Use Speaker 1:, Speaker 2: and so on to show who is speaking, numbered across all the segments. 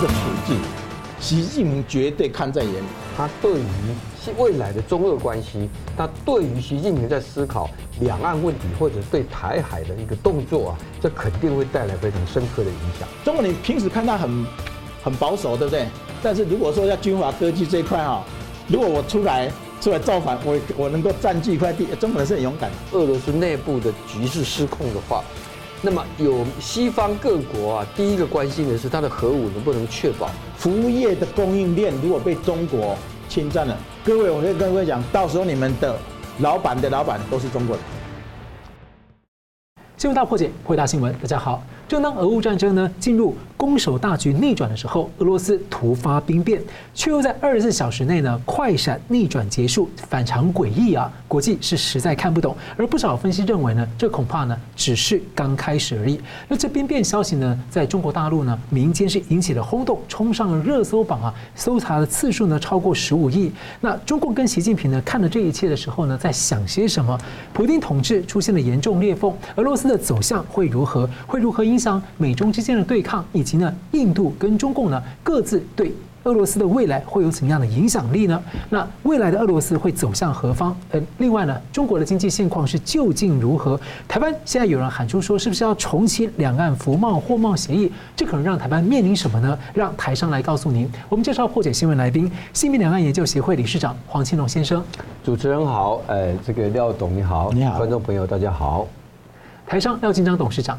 Speaker 1: 个处境，习近平绝对看在眼里。
Speaker 2: 他对于未来的中俄关系，他对于习近平在思考两岸问题或者对台海的一个动作啊，这肯定会带来非常深刻的影响。
Speaker 1: 中国你平时看他很很保守，对不对？但是如果说要军阀割据这一块哈，如果我出来出来造反，我我能够占据一块地，中国人是很勇敢。
Speaker 2: 俄罗斯内部的局势失控的话，那么有西方各国啊，第一个关心的是它的核武能不能确保。
Speaker 1: 服务业的供应链如果被中国侵占了，各位，我可以跟各位讲，到时候你们的老板的老板都是中国人。
Speaker 3: 新闻大破解，回答新闻，大家好。正当俄乌战争呢进入攻守大局逆转的时候，俄罗斯突发兵变，却又在二十四小时内呢快闪逆转结束，反常诡异啊！国际是实在看不懂。而不少分析认为呢，这恐怕呢只是刚开始而已。那这兵变消息呢，在中国大陆呢民间是引起了轰动，冲上了热搜榜啊，搜查的次数呢超过十五亿。那中共跟习近平呢看了这一切的时候呢，在想些什么？普京统治出现了严重裂缝，俄罗斯的走向会如何？会如何影响美中之间的对抗，以及呢，印度跟中共呢各自对俄罗斯的未来会有怎样的影响力呢？那未来的俄罗斯会走向何方？呃，另外呢，中国的经济现况是究竟如何？台湾现在有人喊出说，是不是要重启两岸服贸货贸协议？这可能让台湾面临什么呢？让台商来告诉您。我们介绍破解新闻来宾，新民两岸研究协会理事长黄庆龙先生。
Speaker 2: 主持人好，呃，这个廖董你好，
Speaker 1: 你好，
Speaker 2: 观众朋友大家好。
Speaker 3: 台商廖金章董事长。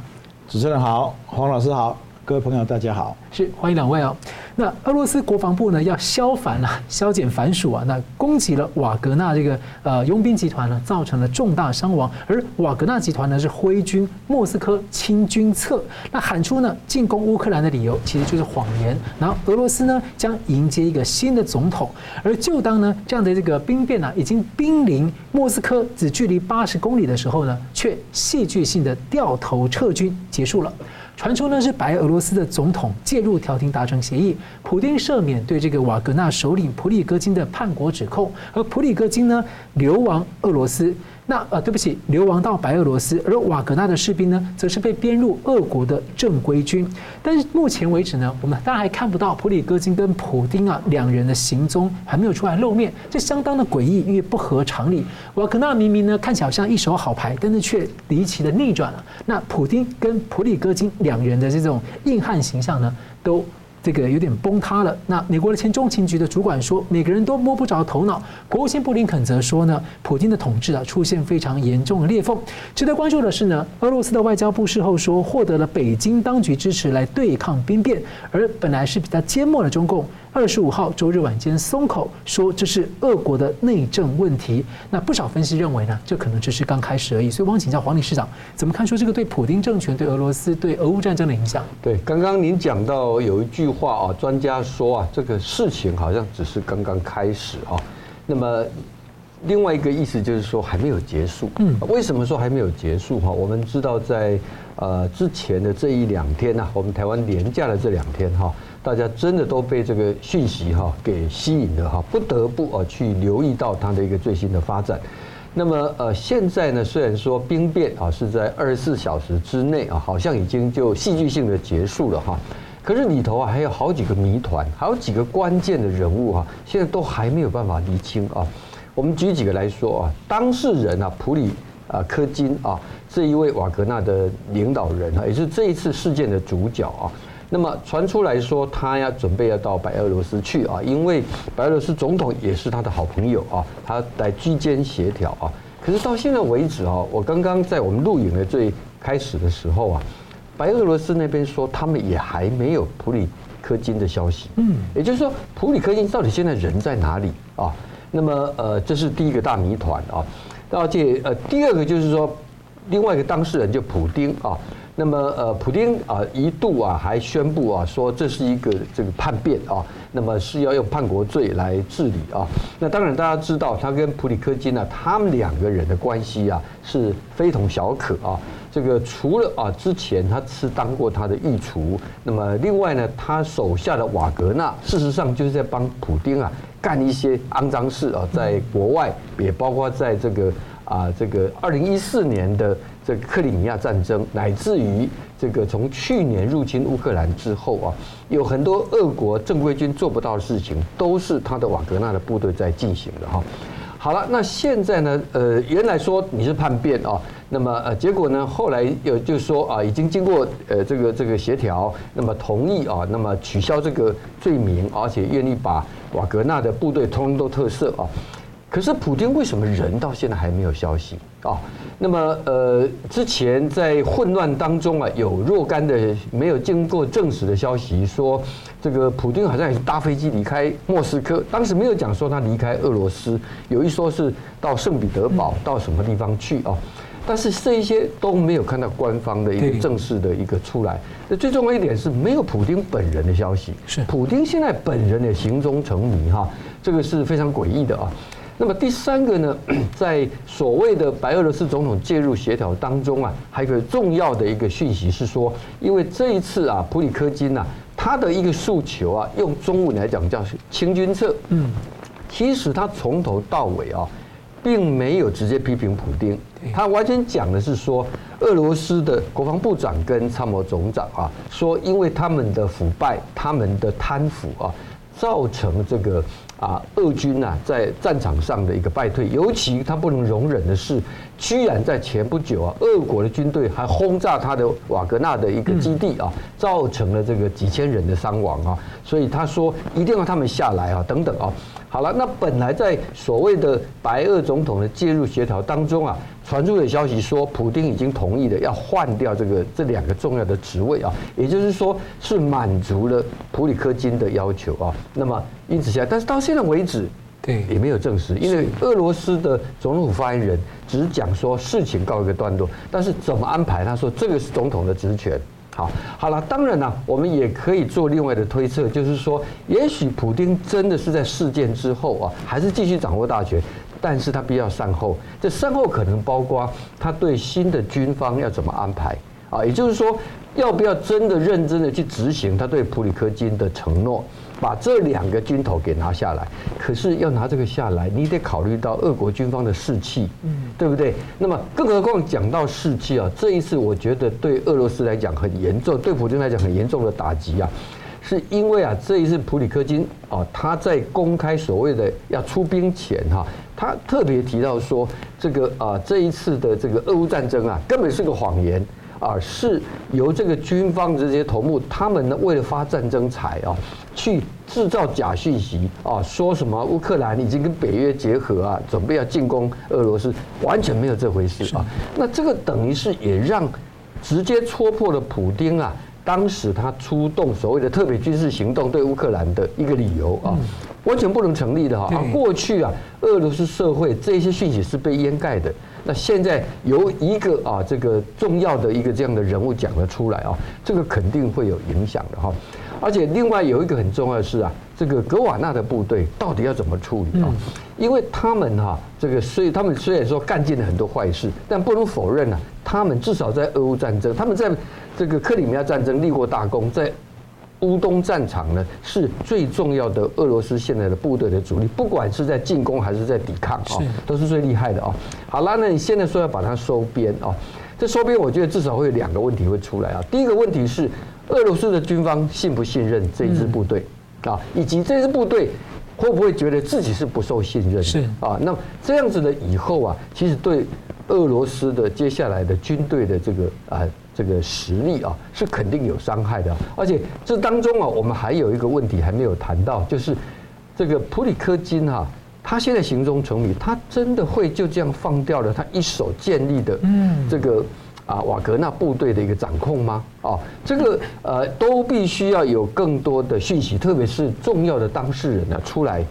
Speaker 1: 主持人好，黄老师好，各位朋友大家好，
Speaker 3: 是欢迎两位哦。那俄罗斯国防部呢要削藩啊，削减反属啊，那攻击了瓦格纳这个呃佣兵集团呢，造成了重大伤亡。而瓦格纳集团呢是挥军莫斯科清军侧，那喊出呢进攻乌克兰的理由其实就是谎言。然后俄罗斯呢将迎接一个新的总统，而就当呢这样的这个兵变呢已经兵临莫斯科只距离八十公里的时候呢，却戏剧性的掉头撤军结束了。传出呢是白俄罗斯的总统介入调停达成协议，普丁赦免对这个瓦格纳首领普里戈金的叛国指控，而普里戈金呢流亡俄罗斯。那呃，对不起，流亡到白俄罗斯，而瓦格纳的士兵呢，则是被编入俄国的正规军。但是目前为止呢，我们当然还看不到普里戈金跟普丁啊两人的行踪还没有出来露面，这相当的诡异，因为不合常理。瓦格纳明明呢看起来好像一手好牌，但是却离奇的逆转了。那普丁跟普里戈金两人的这种硬汉形象呢，都。这个有点崩塌了。那美国的前中情局的主管说，每个人都摸不着头脑。国务卿布林肯则说呢，普京的统治啊出现非常严重的裂缝。值得关注的是呢，俄罗斯的外交部事后说，获得了北京当局支持来对抗兵变，而本来是比较缄默的中共。二十五号周日晚间松口说，这是俄国的内政问题。那不少分析认为呢，这可能只是刚开始而已。所以，我想请教黄理事长，怎么看说这个对普丁政权、对俄罗斯、对俄乌战争的影响？
Speaker 2: 对，刚刚您讲到有一句话啊，专家说啊，这个事情好像只是刚刚开始啊。那么，另外一个意思就是说还没有结束。嗯，为什么说还没有结束？哈，我们知道在呃之前的这一两天呢，我们台湾连假的这两天哈。大家真的都被这个讯息哈给吸引了哈，不得不啊去留意到它的一个最新的发展。那么呃现在呢，虽然说兵变啊是在二十四小时之内啊，好像已经就戏剧性的结束了哈，可是里头啊还有好几个谜团，还有几个关键的人物哈，现在都还没有办法厘清啊。我们举几个来说啊，当事人啊普里啊科金啊这一位瓦格纳的领导人啊，也是这一次事件的主角啊。那么传出来说，他要准备要到白俄罗斯去啊，因为白俄罗斯总统也是他的好朋友啊，他来居间协调啊。可是到现在为止啊，我刚刚在我们录影的最开始的时候啊，白俄罗斯那边说他们也还没有普里科金的消息。嗯，也就是说，普里科金到底现在人在哪里啊？那么呃，这是第一个大谜团啊。而且呃，第二个就是说，另外一个当事人就普丁啊。那么，呃，普丁啊，一度啊还宣布啊，说这是一个这个叛变啊，那么是要用叛国罪来治理啊。那当然，大家知道他跟普里科金呢，他们两个人的关系啊是非同小可啊。这个除了啊之前他是当过他的御厨，那么另外呢，他手下的瓦格纳，事实上就是在帮普丁啊干一些肮脏事啊，在国外也包括在这个。啊，这个二零一四年的这个克里米亚战争，乃至于这个从去年入侵乌克兰之后啊，有很多俄国正规军做不到的事情，都是他的瓦格纳的部队在进行的哈。好了，那现在呢？呃，原来说你是叛变啊，那么呃，结果呢，后来有就是说啊，已经经过呃这个这个协调，那么同意啊，那么取消这个罪名，而且愿意把瓦格纳的部队通通都特赦啊。可是普京为什么人到现在还没有消息啊？那么呃，之前在混乱当中啊，有若干的没有经过证实的消息说，这个普京好像也是搭飞机离开莫斯科，当时没有讲说他离开俄罗斯，有一说是到圣彼得堡到什么地方去啊？但是这一些都没有看到官方的一个正式的一个出来。那最重要一点是没有普京本人的消息，是普京现在本人的行踪成谜哈，这个是非常诡异的啊。那么第三个呢，在所谓的白俄罗斯总统介入协调当中啊，还有一个重要的一个讯息是说，因为这一次啊，普里科金呐，他的一个诉求啊，用中文来讲叫清君侧。嗯，其实他从头到尾啊，并没有直接批评普京，他完全讲的是说，俄罗斯的国防部长跟参谋总长啊，说因为他们的腐败、他们的贪腐啊，造成这个。啊，俄军呐，在战场上的一个败退，尤其他不能容忍的是，居然在前不久啊，俄国的军队还轰炸他的瓦格纳的一个基地啊，造成了这个几千人的伤亡啊，所以他说一定要他们下来啊，等等啊。好了，那本来在所谓的白俄总统的介入协调当中啊，传出的消息说，普京已经同意了要换掉这个这两个重要的职位啊，也就是说是满足了普里科金的要求啊。那么因此下，但是到现在为止，对也没有证实，因为俄罗斯的总统府发言人只讲说事情告一个段落，但是怎么安排，他说这个是总统的职权。好，了，当然了，我们也可以做另外的推测，就是说，也许普丁真的是在事件之后啊，还是继续掌握大权，但是他必要善后。这善后可能包括他对新的军方要怎么安排啊，也就是说，要不要真的认真的去执行他对普里科金的承诺。把这两个军头给拿下来，可是要拿这个下来，你得考虑到俄国军方的士气，嗯，对不对？那么更何况讲到士气啊，这一次我觉得对俄罗斯来讲很严重，对普京来讲很严重的打击啊，是因为啊，这一次普里科金啊，他在公开所谓的要出兵前哈，他特别提到说，这个啊，这一次的这个俄乌战争啊，根本是个谎言。啊，是由这个军方这些头目，他们呢为了发战争财啊，去制造假讯息啊，说什么乌克兰已经跟北约结合啊，准备要进攻俄罗斯，完全没有这回事啊。那这个等于是也让直接戳破了普丁啊，当时他出动所谓的特别军事行动对乌克兰的一个理由啊，完全不能成立的哈。啊，过去啊，俄罗斯社会这些讯息是被掩盖的。那现在由一个啊，这个重要的一个这样的人物讲了出来啊，这个肯定会有影响的哈。而且另外有一个很重要的是啊，这个格瓦纳的部队到底要怎么处理啊？因为他们哈，这个虽他们虽然说干尽了很多坏事，但不能否认啊，他们至少在俄乌战争，他们在这个克里米亚战争立过大功，在。乌东战场呢，是最重要的俄罗斯现在的部队的主力，不管是在进攻还是在抵抗啊，都是最厉害的啊。好啦，那你现在说要把它收编啊，这收编我觉得至少会有两个问题会出来啊。第一个问题是，俄罗斯的军方信不信任这一支部队啊，以及这支部队会不会觉得自己是不受信任？是啊，那这样子的以后啊，其实对俄罗斯的接下来的军队的这个啊。这个实力啊，是肯定有伤害的。而且这当中啊，我们还有一个问题还没有谈到，就是这个普里科金哈，他现在行踪成谜，他真的会就这样放掉了他一手建立的这个啊瓦格纳部队的一个掌控吗？啊，这个呃都必须要有更多的讯息，特别是重要的当事人呢出来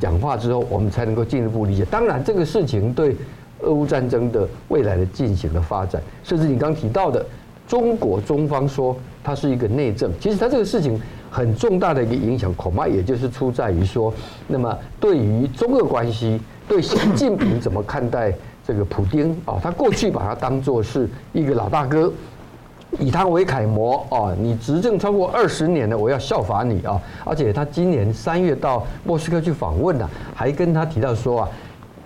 Speaker 2: 讲话之后，我们才能够进一步理解。当然，这个事情对俄乌战争的未来的进行的发展，甚至你刚提到的。中国中方说它是一个内政，其实它这个事情很重大的一个影响，恐怕也就是出在于说，那么对于中俄关系，对习近平怎么看待这个普丁啊？他过去把他当作是一个老大哥，以他为楷模啊，你执政超过二十年了，我要效法你啊！而且他今年三月到莫斯科去访问了，还跟他提到说啊。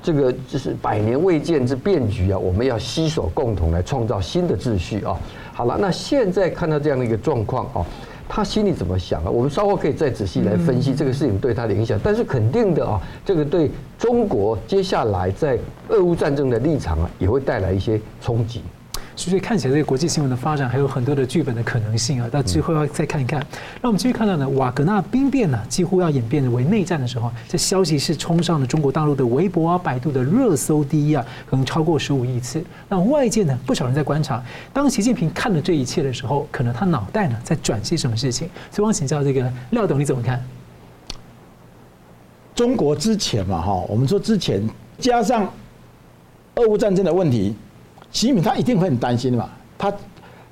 Speaker 2: 这个就是百年未见之变局啊，我们要携手共同来创造新的秩序啊。好了，那现在看到这样的一个状况啊，他心里怎么想啊？我们稍后可以再仔细来分析这个事情对他的影响。但是肯定的啊，这个对中国接下来在俄乌战争的立场啊，也会带来一些冲击。
Speaker 3: 所以看起来这个国际新闻的发展还有很多的剧本的可能性啊，到最后要再看一看。那我们继续看到呢，瓦格纳兵变呢几乎要演变为内战的时候，这消息是冲上了中国大陆的微博啊、百度的热搜第一啊，可能超过十五亿次。那外界呢，不少人在观察，当习近平看了这一切的时候，可能他脑袋呢在转些什么事情。所以我想请教这个廖董，你怎么看？
Speaker 1: 中国之前嘛，哈，我们说之前加上俄乌战争的问题。习近平他一定会很担心的嘛，他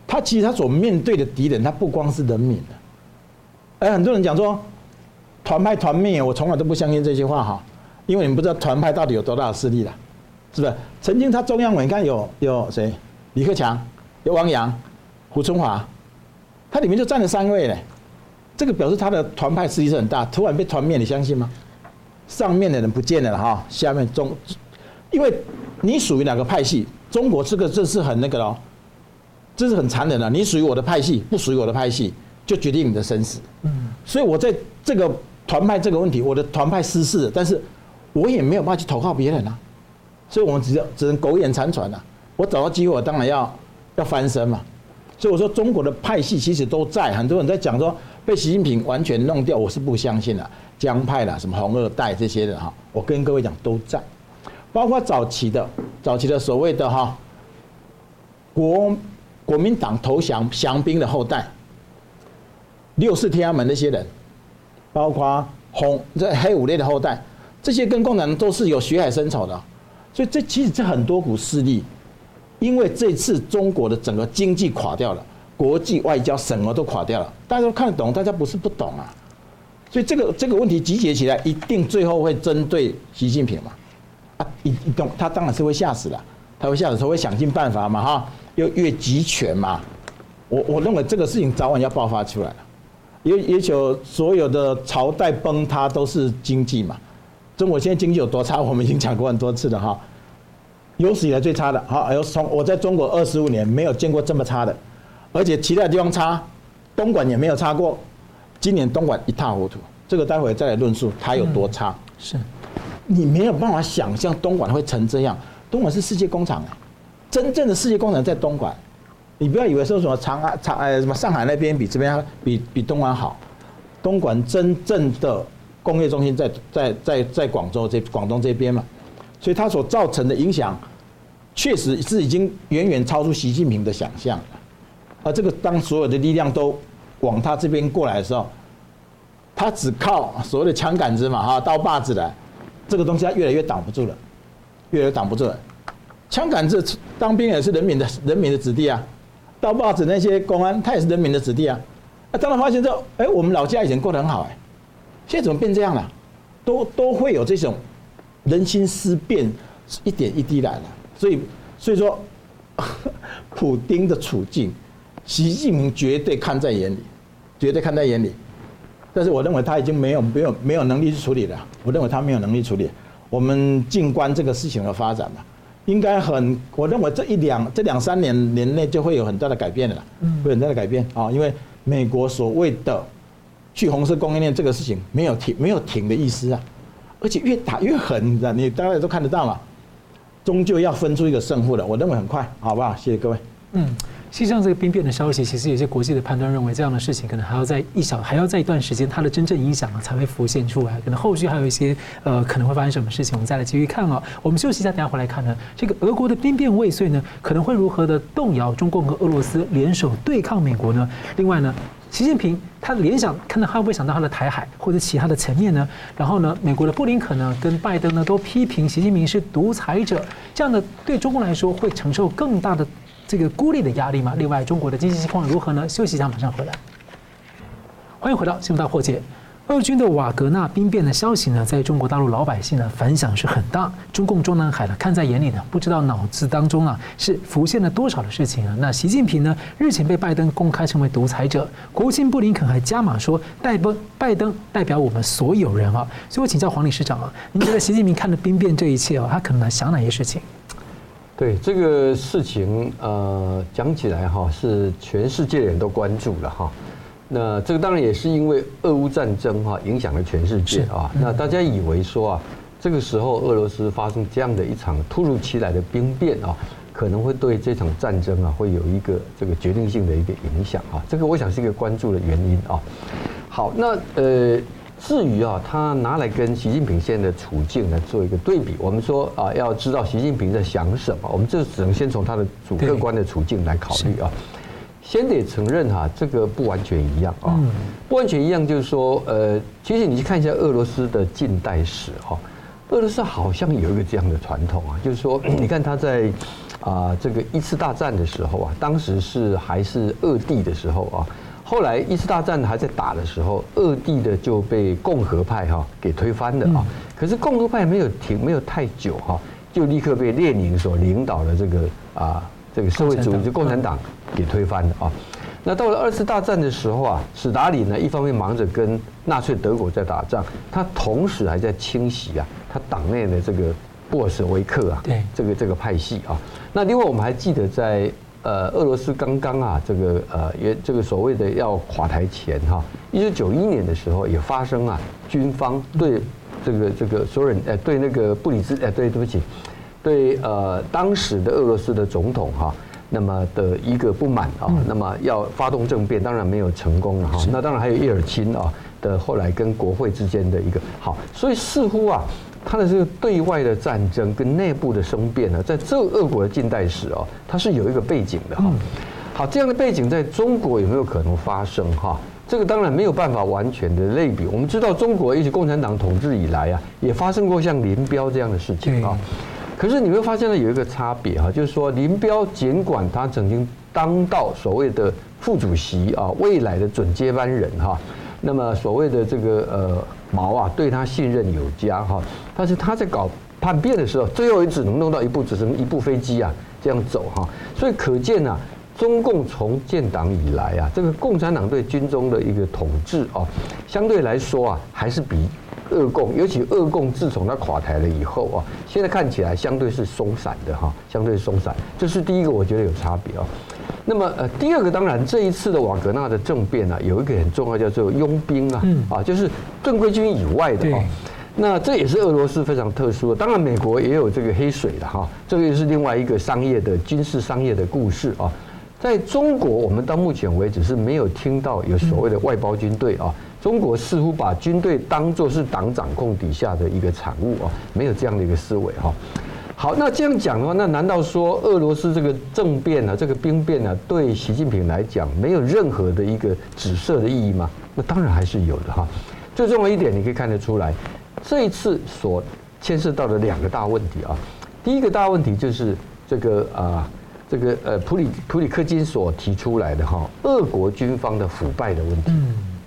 Speaker 1: 他其实他所面对的敌人，他不光是人民的，哎，很多人讲说团派团灭，我从来都不相信这些话哈，因为你们不知道团派到底有多大的势力了，是不是？曾经他中央委你看有有谁？李克强、有汪洋、胡春华，他里面就占了三位嘞，这个表示他的团派势力是很大，突然被团灭，你相信吗？上面的人不见了哈，下面中，因为你属于哪个派系？中国这个这是很那个喽，这是很残忍的。你属于我的派系，不属于我的派系，就决定你的生死。嗯，所以我在这个团派这个问题，我的团派失势，但是我也没有办法去投靠别人啊。所以我们只要只能苟延残喘啊。我找到机会，我当然要要翻身嘛。所以我说，中国的派系其实都在，很多人在讲说被习近平完全弄掉，我是不相信的。江派啦，什么红二代这些的哈，我跟各位讲都在。包括早期的、早期的所谓的哈国国民党投降降兵的后代，六四天安门那些人，包括红这黑五类的后代，这些跟共产党都是有血海深仇的，所以这其实这很多股势力，因为这次中国的整个经济垮掉了，国际外交什么都垮掉了，大家都看得懂，大家不是不懂啊，所以这个这个问题集结起来，一定最后会针对习近平嘛。一一动，他当然是会吓死了，他会吓死，他会想尽办法嘛，哈，又越集权嘛，我我认为这个事情早晚要爆发出来了，也也就所有的朝代崩塌都是经济嘛，中国现在经济有多差，我们已经讲过很多次了哈，有史以来最差的，好，有从我在中国二十五年没有见过这么差的，而且其他地方差，东莞也没有差过，今年东莞一塌糊涂，这个待会再来论述它有多差，
Speaker 3: 是。
Speaker 1: 你没有办法想象东莞会成这样，东莞是世界工厂哎，真正的世界工厂在东莞，你不要以为说什么长安、长哎什么上海那边比这边比比东莞好，东莞真正的工业中心在在在在广州这广东这边嘛，所以它所造成的影响，确实是已经远远超出习近平的想象，而这个当所有的力量都往他这边过来的时候，他只靠所谓的枪杆子嘛哈刀把子来。这个东西它越来越挡不住了，越来越挡不住了。枪杆子当兵也是人民的人民的子弟啊，刀把子那些公安他也是人民的子弟啊。啊，当他发现之后，哎，我们老家以前过得很好哎，现在怎么变这样了？都都会有这种人心思变，一点一滴来了。所以所以说，普丁的处境，习近平绝对看在眼里，绝对看在眼里。但是我认为他已经没有没有没有能力去处理了。我认为他没有能力处理。我们静观这个事情的发展嘛，应该很，我认为这一两这两三年年内就会有很大的改变的了，会有很大的改变啊！因为美国所谓的去红色供应链这个事情没有停没有停的意思啊，而且越打越狠，你大家都看得到嘛，终究要分出一个胜负的。我认为很快，好不好？谢谢各位。嗯。
Speaker 3: 实际上，这个兵变的消息，其实有些国际的判断认为，这样的事情可能还要在一小，还要在一段时间，它的真正影响才会浮现出来。可能后续还有一些呃，可能会发生什么事情，我们再来继续看啊。我们休息一下，等下回来看呢。这个俄国的兵变未遂呢，可能会如何的动摇中共和俄罗斯联手对抗美国呢？另外呢，习近平他联想看到他会不会想到他的台海或者其他的层面呢？然后呢，美国的布林肯呢跟拜登呢都批评习近平是独裁者，这样的对中国来说会承受更大的。这个孤立的压力嘛。另外，中国的经济情况如何呢？休息一下，马上回来。欢迎回到《新闻大破解》。俄军的瓦格纳兵变的消息呢，在中国大陆老百姓呢反响是很大。中共中南海呢看在眼里呢，不知道脑子当中啊是浮现了多少的事情啊。那习近平呢日前被拜登公开称为独裁者，国务卿布林肯还加码说，拜登拜登代表我们所有人啊。所以我请教黄理事长啊，您觉得习近平看了兵变这一切啊，他可能想哪些事情？
Speaker 2: 对这个事情，呃，讲起来哈，是全世界人都关注了哈。那这个当然也是因为俄乌战争哈影响了全世界啊。那大家以为说啊，这个时候俄罗斯发生这样的一场突如其来的兵变啊，可能会对这场战争啊会有一个这个决定性的一个影响啊。这个我想是一个关注的原因啊。好，那呃，至于啊，他拿来跟习近平现在的处境来做一个对比，我们说啊，要知道习近平在想什么，我们就只能先从他的主客观的处境来考虑啊。先得承认哈，这个不完全一样啊，不完全一样就是说，呃，其实你去看一下俄罗斯的近代史哈，俄罗斯好像有一个这样的传统啊，就是说，你看他在啊这个一次大战的时候啊，当时是还是俄帝的时候啊，后来一次大战还在打的时候，二帝的就被共和派哈给推翻了啊，可是共和派没有停，没有太久哈，就立刻被列宁所领导的这个啊。这个社会主义就共产党给推翻了啊。那到了二次大战的时候啊，史达林呢一方面忙着跟纳粹德国在打仗，他同时还在清洗啊他党内的这个布尔什维克啊，对这个这个派系啊。那另外我们还记得在呃俄罗斯刚刚啊这个呃也这个所谓的要垮台前哈，一九九一年的时候也发生啊军方对这个这个所有人呃对那个布里兹呃对对不起。对呃，当时的俄罗斯的总统哈，那么的一个不满啊，那么要发动政变，当然没有成功了哈。那当然还有叶尔钦啊的后来跟国会之间的一个好，所以似乎啊，他的这个对外的战争跟内部的生变呢，在这俄国的近代史啊，它是有一个背景的哈。好，这样的背景在中国有没有可能发生哈？这个当然没有办法完全的类比。我们知道中国一直共产党统治以来啊，也发生过像林彪这样的事情啊。可是你会发现呢，有一个差别哈，就是说林彪尽管他曾经当到所谓的副主席啊，未来的准接班人哈，那么所谓的这个呃毛啊对他信任有加哈，但是他在搞叛变的时候，最后也只能弄到一部只剩一部飞机啊这样走哈，所以可见啊，中共从建党以来啊，这个共产党对军中的一个统治啊，相对来说啊还是比。俄共，尤其俄共自从它垮台了以后啊，现在看起来相对是松散的哈，相对松散，这是第一个我觉得有差别啊。那么呃，第二个当然这一次的瓦格纳的政变呢，有一个很重要叫做佣兵啊，啊，就是正规军以外的啊。那这也是俄罗斯非常特殊的，当然美国也有这个黑水的哈，这个又是另外一个商业的军事商业的故事啊。在中国，我们到目前为止是没有听到有所谓的外包军队啊。中国似乎把军队当作是党掌控底下的一个产物啊，没有这样的一个思维哈。好，那这样讲的话，那难道说俄罗斯这个政变呢，这个兵变呢，对习近平来讲没有任何的一个指涉的意义吗？那当然还是有的哈。最重要一点，你可以看得出来，这一次所牵涉到的两个大问题啊。第一个大问题就是这个啊，这个呃普里普里克金所提出来的哈，俄国军方的腐败的问题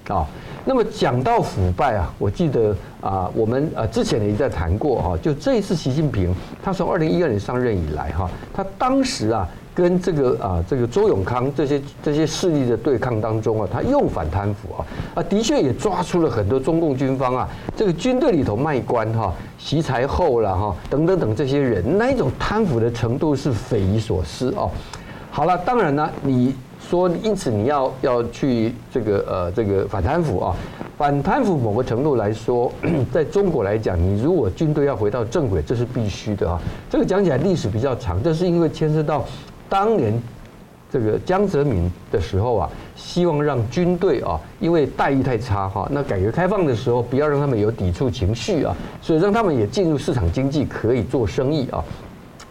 Speaker 2: 啊。那么讲到腐败啊，我记得啊，我们呃之前也在谈过哈，就这一次习近平他从二零一二年上任以来哈，他当时啊跟这个啊这个周永康这些这些势力的对抗当中啊，他又反贪腐啊啊，的确也抓出了很多中共军方啊这个军队里头卖官哈、习才厚了哈等等等这些人，那一种贪腐的程度是匪夷所思啊。好了，当然呢你。说，因此你要要去这个呃这个反贪腐啊，反贪腐某个程度来说，在中国来讲，你如果军队要回到正轨，这是必须的啊。这个讲起来历史比较长，这是因为牵涉到当年这个江泽民的时候啊，希望让军队啊，因为待遇太差哈，那改革开放的时候不要让他们有抵触情绪啊，所以让他们也进入市场经济，可以做生意啊，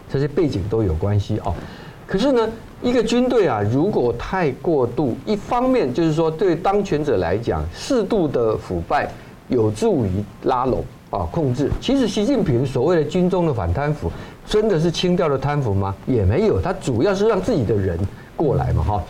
Speaker 2: 这些背景都有关系啊。可是呢，一个军队啊，如果太过度，一方面就是说，对当权者来讲，适度的腐败有助于拉拢啊控制。其实习近平所谓的军中的反贪腐，真的是清掉了贪腐吗？也没有，他主要是让自己的人过来嘛哈。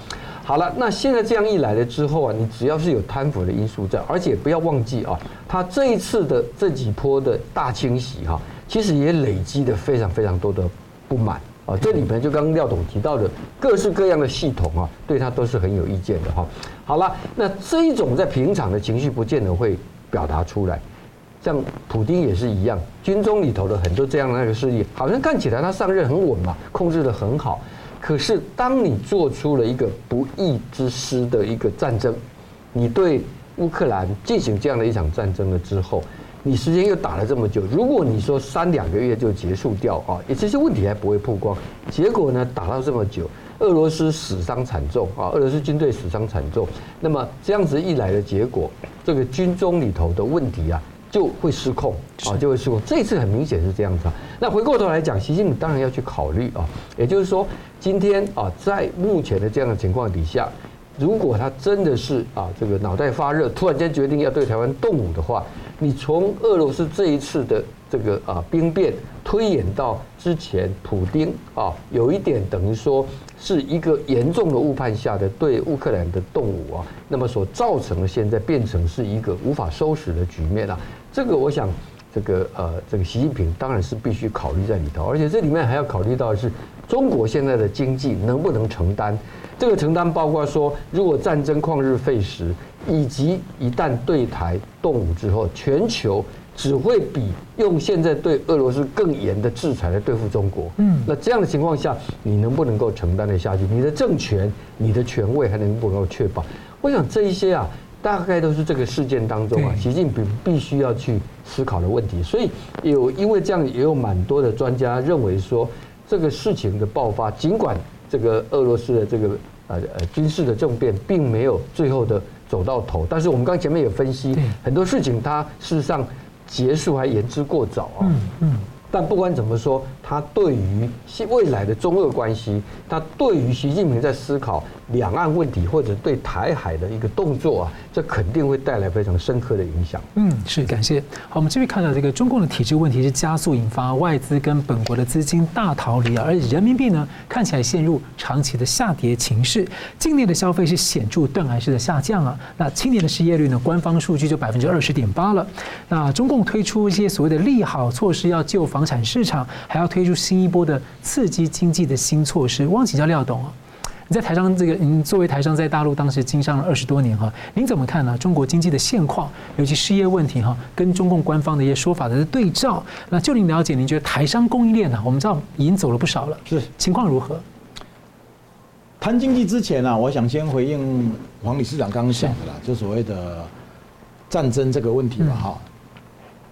Speaker 2: 好了，那现在这样一来了之后啊，你只要是有贪腐的因素在，而且不要忘记啊，他这一次的这几波的大清洗哈，其实也累积的非常非常多的不满啊。这里面就刚刚廖董提到的各式各样的系统啊，对他都是很有意见的哈。好了，那这一种在平常的情绪不见得会表达出来。像普丁也是一样，军中里头的很多这样的那个势力，好像看起来他上任很稳嘛，控制得很好。可是当你做出了一个不义之师的一个战争，你对乌克兰进行这样的一场战争了之后，你时间又打了这么久，如果你说三两个月就结束掉啊，也这些问题还不会曝光。结果呢，打到这么久，俄罗斯死伤惨重啊，俄罗斯军队死伤惨重。那么这样子一来的结果，这个军中里头的问题啊。就会失控啊，就会失控。这一次很明显是这样子啊。那回过头来讲，习近平当然要去考虑啊，也就是说，今天啊，在目前的这样的情况底下，如果他真的是啊这个脑袋发热，突然间决定要对台湾动武的话，你从俄罗斯这一次的这个啊兵变推演到之前普丁啊，有一点等于说。是一个严重的误判下的对乌克兰的动武啊，那么所造成的现在变成是一个无法收拾的局面啊。这个我想，这个呃，这个习近平当然是必须考虑在里头，而且这里面还要考虑到是中国现在的经济能不能承担。这个承担包括说，如果战争旷日费时，以及一旦对台动武之后，全球。只会比用现在对俄罗斯更严的制裁来对付中国。嗯，那这样的情况下，你能不能够承担得下去？你的政权、你的权位还能不能够确保？我想这一些啊，大概都是这个事件当中啊，习近平必须要去思考的问题。所以有因为这样，也有蛮多的专家认为说，这个事情的爆发，尽管这个俄罗斯的这个呃呃军事的政变并没有最后的走到头，但是我们刚前面有分析很多事情，它事实上。结束还言之过早啊。嗯嗯。但不管怎么说，他对于未来的中俄关系，他对于习近平在思考两岸问题或者对台海的一个动作啊，这肯定会带来非常深刻的影响。
Speaker 3: 嗯，是感谢。好，我们继续看到这个中共的体制问题是加速引发外资跟本国的资金大逃离啊，而人民币呢看起来陷入长期的下跌情势，境内的消费是显著断崖式的下降啊。那青年的失业率呢，官方数据就百分之二十点八了。那中共推出一些所谓的利好措施要救房产市场，还要推出新一波的刺激经济的新措施。汪请教廖董啊，你在台商这个，您作为台商在大陆当时经商了二十多年哈，您怎么看呢？中国经济的现况，尤其失业问题哈，跟中共官方的一些说法的对照。那就您了解，您觉得台商供应链呢？我们知道已经走了不少了，是情况如何？
Speaker 1: 谈经济之前呢，我想先回应黄理事长刚刚讲的啦，就所谓的战争这个问题吧哈。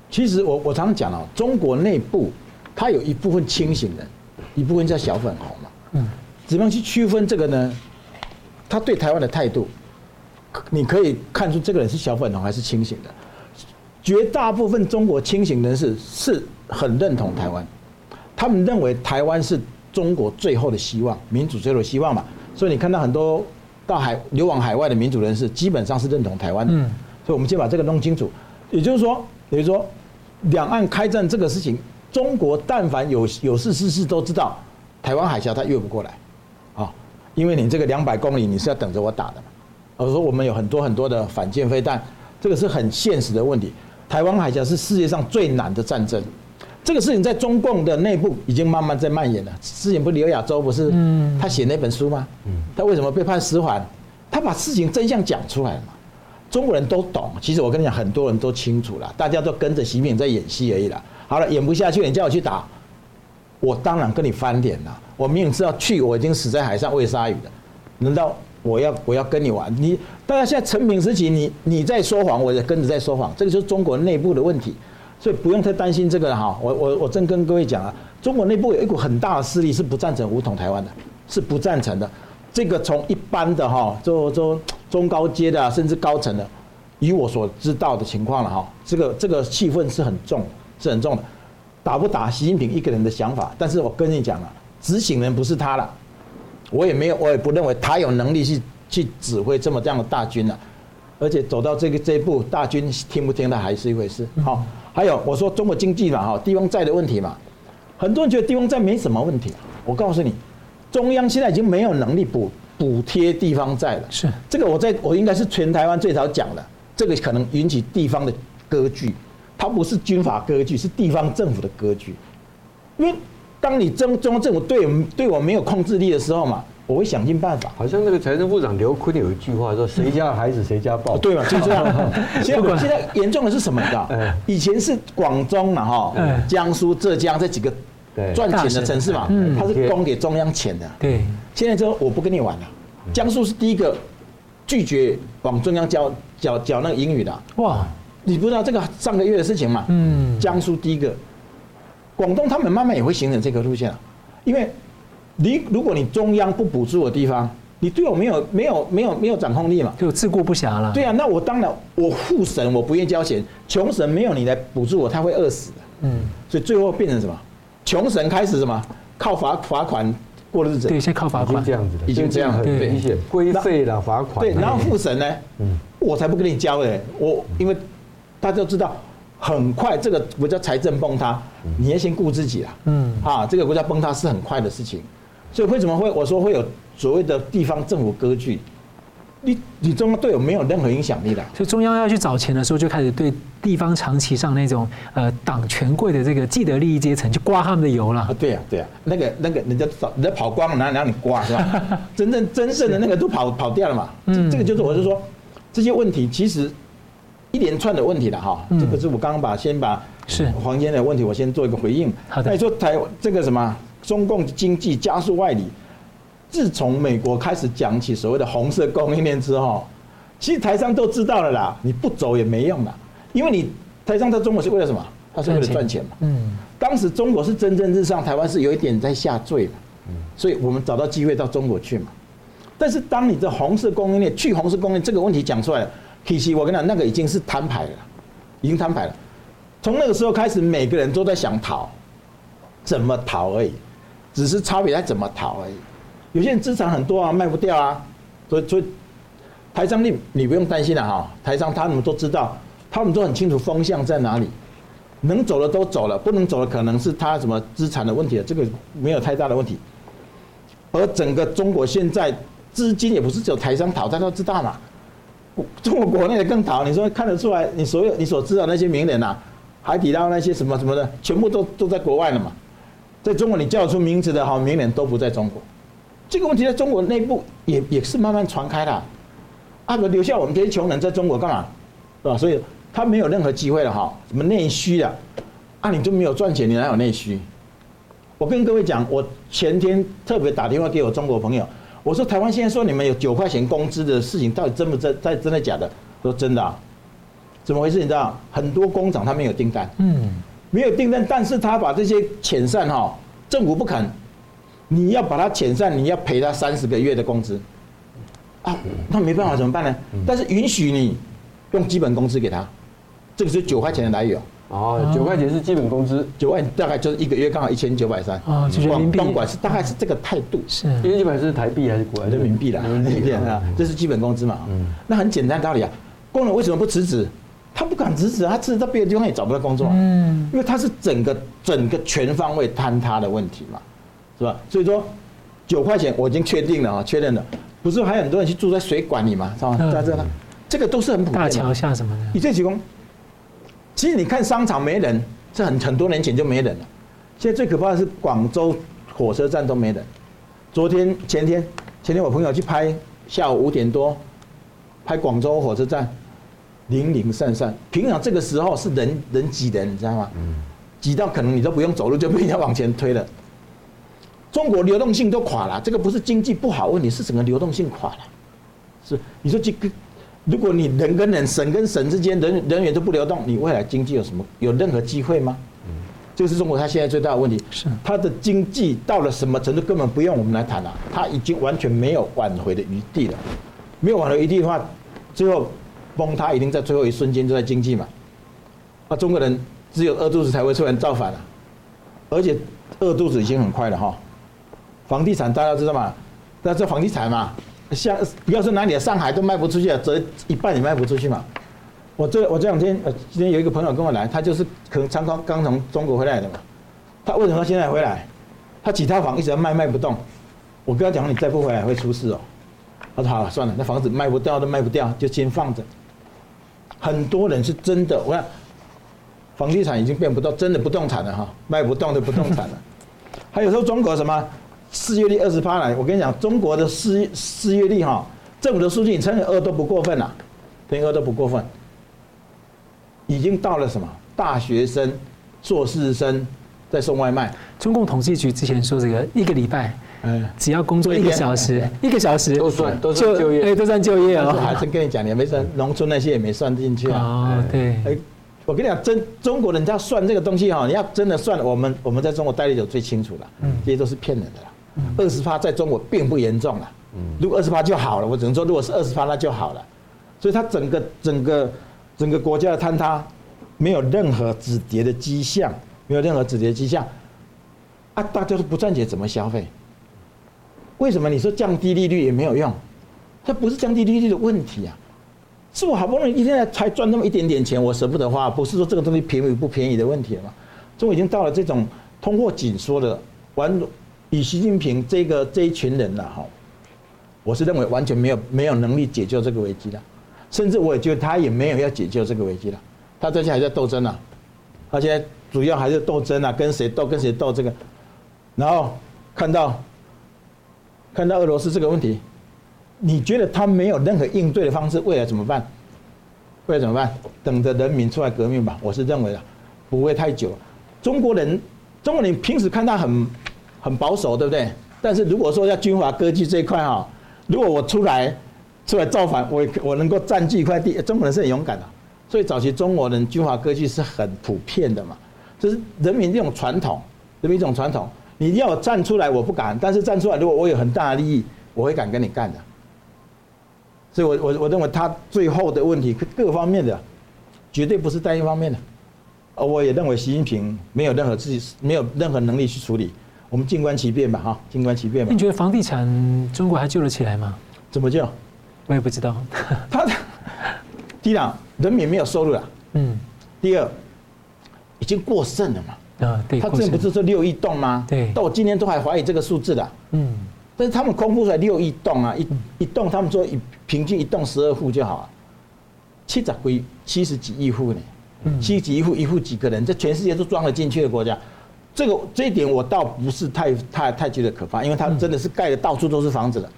Speaker 1: 其实我我常常讲哦，中国内部它有一部分清醒人，一部分叫小粉红嘛。嗯，怎么样去区分这个呢？他对台湾的态度，你可以看出这个人是小粉红还是清醒的。绝大部分中国清醒人士是很认同台湾，他们认为台湾是中国最后的希望，民主最后的希望嘛。所以你看到很多到海流往海外的民主人士，基本上是认同台湾的。嗯，所以我们先把这个弄清楚。也就是说。比如说，两岸开战这个事情，中国但凡有有事事事都知道，台湾海峡它越不过来，啊，因为你这个两百公里你是要等着我打的嘛。我说我们有很多很多的反舰飞弹，这个是很现实的问题。台湾海峡是世界上最难的战争，这个事情在中共的内部已经慢慢在蔓延了。之前不刘亚洲不是他写那本书吗？他为什么被判死缓？他把事情真相讲出来了嘛。中国人都懂，其实我跟你讲，很多人都清楚了，大家都跟着习近平在演戏而已了。好了，演不下去，你叫我去打，我当然跟你翻脸了。我明明知道去，我已经死在海上喂鲨鱼了，难道我要我要跟你玩？你大家现在陈平时期，你你在说谎，我也跟着在说谎，这个就是中国内部的问题，所以不用太担心这个哈。我我我正跟各位讲啊，中国内部有一股很大的势力是不赞成武统台湾的，是不赞成的。这个从一般的哈，就就中高阶的，甚至高层的，以我所知道的情况了哈，这个这个气氛是很重，是很重的。打不打，习近平一个人的想法，但是我跟你讲了，执行人不是他了，我也没有，我也不认为他有能力去去指挥这么这样的大军了。而且走到这个这一步，大军听不听的还是一回事。好，还有我说中国经济嘛哈，地方债的问题嘛，很多人觉得地方债没什么问题，我告诉你。中央现在已经没有能力补补贴地方债了。
Speaker 3: 是
Speaker 1: 这个，我在我应该是全台湾最早讲的。这个可能引起地方的割据，它不是军阀割据，是地方政府的割据。因为当你中中央政府对我对我没有控制力的时候嘛，我会想尽办法。
Speaker 2: 好像那个财政部长刘坤有一句话说：“谁家的孩子谁家抱。”
Speaker 1: 对嘛，就这样。现在现在严重的是什么？你知道？以前是广东嘛，哈，江苏、浙江这几个赚钱的城市嘛，它是供给中央钱的。
Speaker 3: 对。
Speaker 1: 现在之后我不跟你玩了。江苏是第一个拒绝往中央交。交交那个英语的哇，你不知道这个上个月的事情嘛？嗯，江苏第一个，广东他们慢慢也会形成这个路线了，因为你如果你中央不补助的地方，你对我没有没有没有没有掌控力嘛，
Speaker 3: 就自顾不暇了。
Speaker 1: 对啊，那我当然我富省我不愿意交钱，穷省没有你来补助我，他会饿死的。嗯，所以最后变成什么？穷神开始什么？靠罚罚款过日子。
Speaker 3: 对，先靠罚款
Speaker 2: 这样子的，
Speaker 1: 已经这样很
Speaker 2: 明显，规费了罚款。
Speaker 1: 对，然后富神呢？嗯。我才不跟你交嘞！我因为大家都知道，很快这个国家财政崩塌，你要先顾自己啦。嗯，啊，这个国家崩塌是很快的事情，所以为什么会我说会有所谓的地方政府割据？你你中央对我没有任何影响力的。
Speaker 3: 所以中央要去找钱的时候，就开始对地方长期上那种呃党权贵的这个既得利益阶层，就刮他们的油了。啊，
Speaker 1: 对呀对呀，那个那个人家找人家跑光了，哪哪你刮是吧？真正真正的那个都跑跑掉了嘛。嗯，这个就是我是说。这些问题其实一连串的问题了哈，这个是我刚刚把先把是黄先的问题我先做一个回应。好的，那你说台这个什么中共经济加速外移，自从美国开始讲起所谓的红色供应链之后，其实台商都知道了啦，你不走也没用了，因为你台商在中国是为了什么？他是为了赚钱嘛。嗯。当时中国是蒸蒸日上，台湾是有一点在下坠嘛。嗯。所以我们找到机会到中国去嘛。但是当你的红色供应链去红色供应链这个问题讲出来了，其实我跟你讲，那个已经是摊牌了，已经摊牌了。从那个时候开始，每个人都在想逃，怎么逃而已，只是差别在怎么逃而已。有些人资产很多啊，卖不掉啊，所以所以台商你你不用担心了哈，台商他们都知道，他们都很清楚风向在哪里，能走的都走了，不能走的可能是他什么资产的问题，这个没有太大的问题。而整个中国现在。资金也不是只有台商逃，大家都知道嘛。中国国内的更逃，你说看得出来？你所有你所知道那些名人呐，海底捞那些什么什么的，全部都都在国外了嘛。在中国你叫出名字的好名人都不在中国。这个问题在中国内部也也是慢慢传开的。啊，留下我们这些穷人在中国干嘛？是吧？所以他没有任何机会了哈。什么内需啊？啊，你就没有赚钱，你哪有内需？我跟各位讲，我前天特别打电话给我中国朋友。我说台湾现在说你们有九块钱工资的事情，到底真不真？在真的假的？说真的啊，怎么回事？你知道，很多工厂他没有订单，嗯，没有订单，但是他把这些遣散哈，政府不肯，你要把他遣散，你要赔他三十个月的工资，啊，那没办法怎么办呢？但是允许你用基本工资给他，这个是九块钱的来源。
Speaker 2: 哦，九块钱是基本工资，
Speaker 1: 九万大概就是一个月刚好一千九百三。
Speaker 3: 啊，就是人民币。
Speaker 1: 东莞是大概是这个态度。
Speaker 3: 是。
Speaker 2: 一千九百是台币还是国
Speaker 1: 人民币啦？人民币啊，这是基本工资嘛。嗯。那很简单道理啊，工人为什么不辞职？他不敢辞职，他辞职到别的地方也找不到工作。嗯。因为他是整个整个全方位坍塌的问题嘛，是吧？所以说，九块钱我已经确定了啊，确认了。不是还有很多人去住在水管里嘛，是吧？在这呢，这个都是很普遍的。
Speaker 3: 大桥下什么的？
Speaker 1: 你这几公。其实你看商场没人，这很很多年前就没人了。现在最可怕的是广州火车站都没人。昨天、前天、前天我朋友去拍，下午五点多拍广州火车站，零零散散。平常这个时候是人人挤人，你知道吗？挤到可能你都不用走路就被人家往前推了。中国流动性都垮了，这个不是经济不好问题，是整个流动性垮了。是你说这个。如果你人跟人、省跟省之间人人员都不流动，你未来经济有什么有任何机会吗？嗯，这个是中国它现在最大的问题。是它的经济到了什么程度，根本不用我们来谈了，它已经完全没有挽回的余地了。没有挽回余地的话，最后崩塌一定在最后一瞬间就在经济嘛。啊，中国人只有饿肚子才会突然造反了，而且饿肚子已经很快了哈。房地产大家知道吗？大家知道房地产嘛？像不要说哪里的上海都卖不出去啊，折一半也卖不出去嘛。我这我这两天呃，今天有一个朋友跟我来，他就是可能刚刚刚从中国回来的嘛。他为什么现在回来？他几套房一直在卖卖不动。我跟他讲，你再不回来会出事哦。他说好了，算了，那房子卖不掉都卖不掉，就先放着。很多人是真的，我看房地产已经变不到真的不动产了哈，卖不动的不动产了。还有说中国什么失业率二十八来，我跟你讲，中国的失失业率哈，政府的数据你乘以二都不过分了，乘以二都不过分，已经到了什么大学生、硕士生在送外卖。
Speaker 3: 中共统计局之前说这个一个礼拜。嗯，只要工作一个小时，一个小时
Speaker 2: 都算都算就业，
Speaker 3: 哎，都算就业哦。
Speaker 1: 还真跟你讲，你没算农村那些也没算进去啊。
Speaker 3: 哦，对。哎，
Speaker 1: 我跟你讲，真中国人家算这个东西哈，你要真的算，我们我们在中国待的久最清楚了。嗯，这些都是骗人的啦。二十趴在中国并不严重了。嗯，如果二十趴就好了，我只能说，如果是二十趴那就好了。所以它整个整个整个国家的坍塌，没有任何止跌的迹象，没有任何止跌迹象。啊，大家都不赚钱，怎么消费？为什么你说降低利率也没有用？它不是降低利率的问题啊，是我好不容易一天才赚那么一点点钱，我舍不得花，不是说这个东西便宜不便宜的问题了吗？中国已经到了这种通货紧缩的完，以习近平这个这一群人了哈，我是认为完全没有没有能力解救这个危机的，甚至我也觉得他也没有要解救这个危机了，他最近还在斗争呢，而且主要还是斗争啊，跟谁斗跟谁斗这个，然后看到。看到俄罗斯这个问题，你觉得他没有任何应对的方式，未来怎么办？未来怎么办？等着人民出来革命吧。我是认为的，不会太久。中国人，中国人平时看他很很保守，对不对？但是如果说要军阀割据这一块哈，如果我出来出来造反，我我能够占据一块地，中国人是很勇敢的。所以早期中国人军阀割据是很普遍的嘛，这是人民这种传统，人民这种传统。你要站出来，我不敢；但是站出来，如果我有很大的利益，我会敢跟你干的。所以我我我认为他最后的问题各方面的，绝对不是单一方面的。而我也认为习近平没有任何自己没有任何能力去处理。我们静观其变吧，哈，静观其变吧。
Speaker 3: 你觉得房地产中国还救得起来吗？
Speaker 1: 怎么救？
Speaker 3: 我也不知道。
Speaker 1: 他的第一，人民没有收入了。嗯。第二，已经过剩了嘛。
Speaker 3: 啊，对，
Speaker 1: 他之前不是说六亿栋吗？
Speaker 3: 对，
Speaker 1: 到我今天都还怀疑这个数字的。嗯，但是他们公布出来六亿栋啊，一一栋他们说一平均一栋十二户就好了，七十几七十几亿户呢，七十几亿户一户几个人，这全世界都装得进去的国家，这个这一点我倒不是太太太觉得可怕，因为他们真的是盖的到处都是房子了。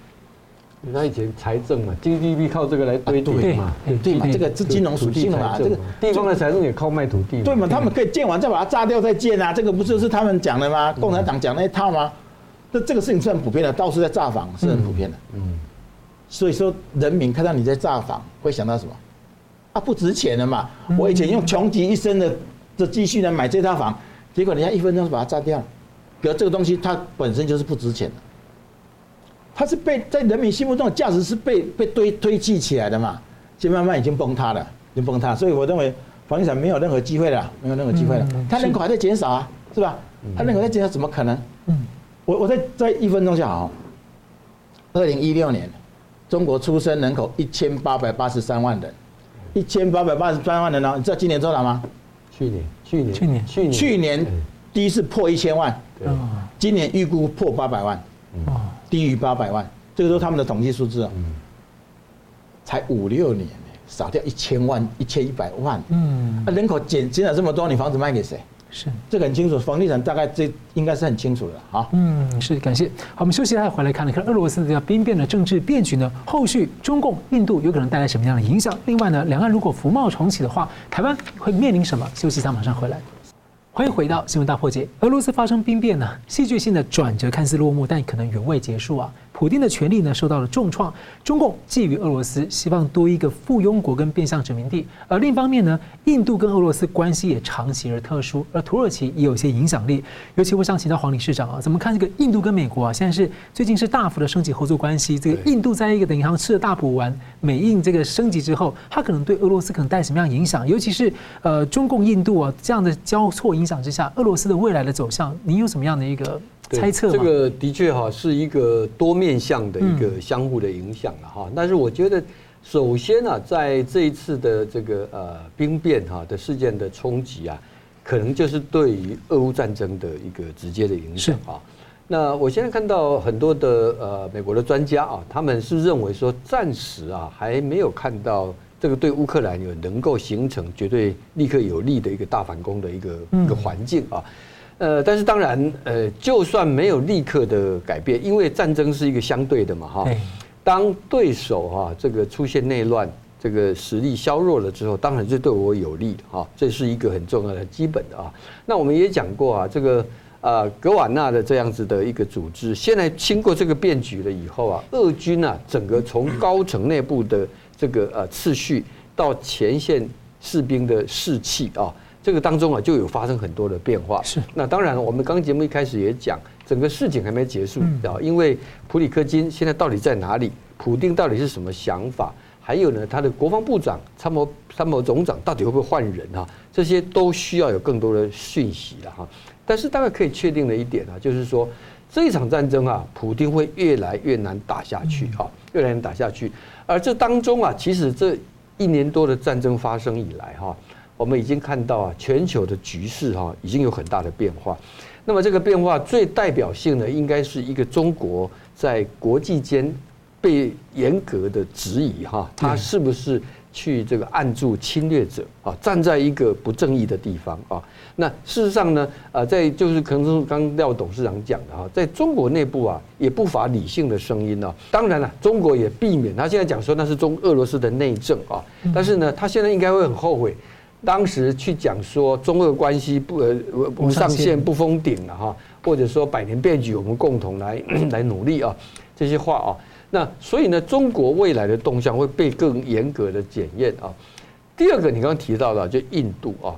Speaker 2: 那以前财政嘛，GDP 靠这个来堆叠嘛，
Speaker 1: 对嘛，这个是金融属性的嘛，这个
Speaker 2: 地方的财政也靠卖土地。
Speaker 1: 对嘛，他们可以建完再把它炸掉再建啊，这个不就是他们讲的吗？共产党讲那一套吗？这这个事情是很普遍的，到处在炸房是很普遍的。嗯，所以说人民看到你在炸房，会想到什么？啊，不值钱的嘛。我以前用穷极一生的的积蓄来买这套房，结果人家一分钟就把它炸掉了。比如这个东西它本身就是不值钱的。它是被在人民心目中的价值是被被堆堆砌起来的嘛，就慢慢已经崩塌了，已经崩塌，所以我认为房地产没有任何机会了，没有任何机会了。它人口还在减少啊，是吧？它人口在减少，怎么可能？嗯，我我再再一分钟就好。二零一六年，中国出生人口一千八百八十三万人，一千八百八十三万人呢？你知道今年多少吗？
Speaker 2: 去年，去年，
Speaker 3: 去年，
Speaker 1: 去年，去年第一次破一千万，今年预估破八百万。低于八百万，这个都是他们的统计数字啊。才五六年，少掉一千万、一千一百万。嗯，人口减减少这么多，你房子卖给谁？
Speaker 3: 是，
Speaker 1: 这个很清楚，房地产大概这应该是很清楚的啊。
Speaker 3: 嗯，是，感谢。好，我们休息一下，回来看了看俄罗斯的兵变的政治变局呢，后续中共、印度有可能带来什么样的影响？另外呢，两岸如果服贸重启的话，台湾会面临什么？休息一下，马上回来。欢迎回到新闻大破解。俄罗斯发生兵变呢，戏剧性的转折看似落幕，但可能远未结束啊。普京的权力呢受到了重创，中共觊觎俄罗斯，希望多一个附庸国跟变相殖民地。而另一方面呢，印度跟俄罗斯关系也长期而特殊，而土耳其也有些影响力。尤其我想请教黄理事长啊，怎么看这个印度跟美国啊？现在是最近是大幅的升级合作关系。这个印度在一个等银行吃了大补丸，美印这个升级之后，它可能对俄罗斯可能带什么样影响？尤其是呃中共印度啊这样的交错影响之下，俄罗斯的未来的走向，您有什么样的一个？猜测
Speaker 2: 这个的确哈是一个多面向的一个相互的影响了哈，但是我觉得首先呢，在这一次的这个呃兵变哈的事件的冲击啊，可能就是对于俄乌战争的一个直接的影响啊。那我现在看到很多的呃美国的专家啊，他们是认为说暂时啊还没有看到这个对乌克兰有能够形成绝对立刻有利的一个大反攻的一个一个环境啊。呃，但是当然呃，就算没有立刻的改变，因为战争是一个相对的嘛哈。当对手哈这个出现内乱，这个实力削弱了之后，当然是对我有利的哈，这是一个很重要的基本的啊。那我们也讲过啊，这个。呃，格瓦纳的这样子的一个组织，现在经过这个变局了以后啊，俄军啊，整个从高层内部的这个呃次序到前线士兵的士气啊，这个当中啊就有发生很多的变化。是。那当然，我们刚节目一开始也讲，整个事情还没结束啊，因为普里克金现在到底在哪里？普丁到底是什么想法？还有呢，他的国防部长、参谋参谋总长到底会不会换人啊？这些都需要有更多的讯息了哈。但是大概可以确定的一点啊，就是说这一场战争啊，普丁会越来越难打下去啊，越来越难打下去。而这当中啊，其实这一年多的战争发生以来哈，我们已经看到啊，全球的局势哈已经有很大的变化。那么这个变化最代表性的，应该是一个中国在国际间被严格的质疑哈，它是不是？去这个按住侵略者啊，站在一个不正义的地方啊。那事实上呢，呃，在就是可能是刚廖董事长讲的哈，在中国内部啊，也不乏理性的声音呢。当然了，中国也避免他现在讲说那是中俄罗斯的内政啊。但是呢，他现在应该会很后悔，当时去讲说中俄关系不呃不上限不封顶了哈，或者说百年变局我们共同来 来努力啊，这些话啊。那所以呢，中国未来的动向会被更严格的检验啊。第二个，你刚刚提到的就印度啊。